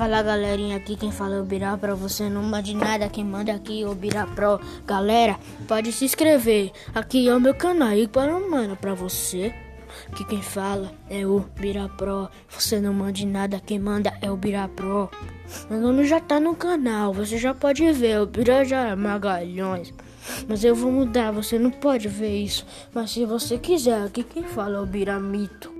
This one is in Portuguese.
Fala galerinha, aqui quem fala é o Birá Pro. você não de nada, quem manda aqui é o Birá Pro. Galera, pode se inscrever, aqui é o meu canal e para mano pra você. Que quem fala é o Bira Pro. Você não mande nada, quem manda é o Bira Pro. Meu nome já tá no canal, você já pode ver. O Bira já é Magalhões. Mas eu vou mudar, você não pode ver isso. Mas se você quiser, aqui quem fala é o Biramito.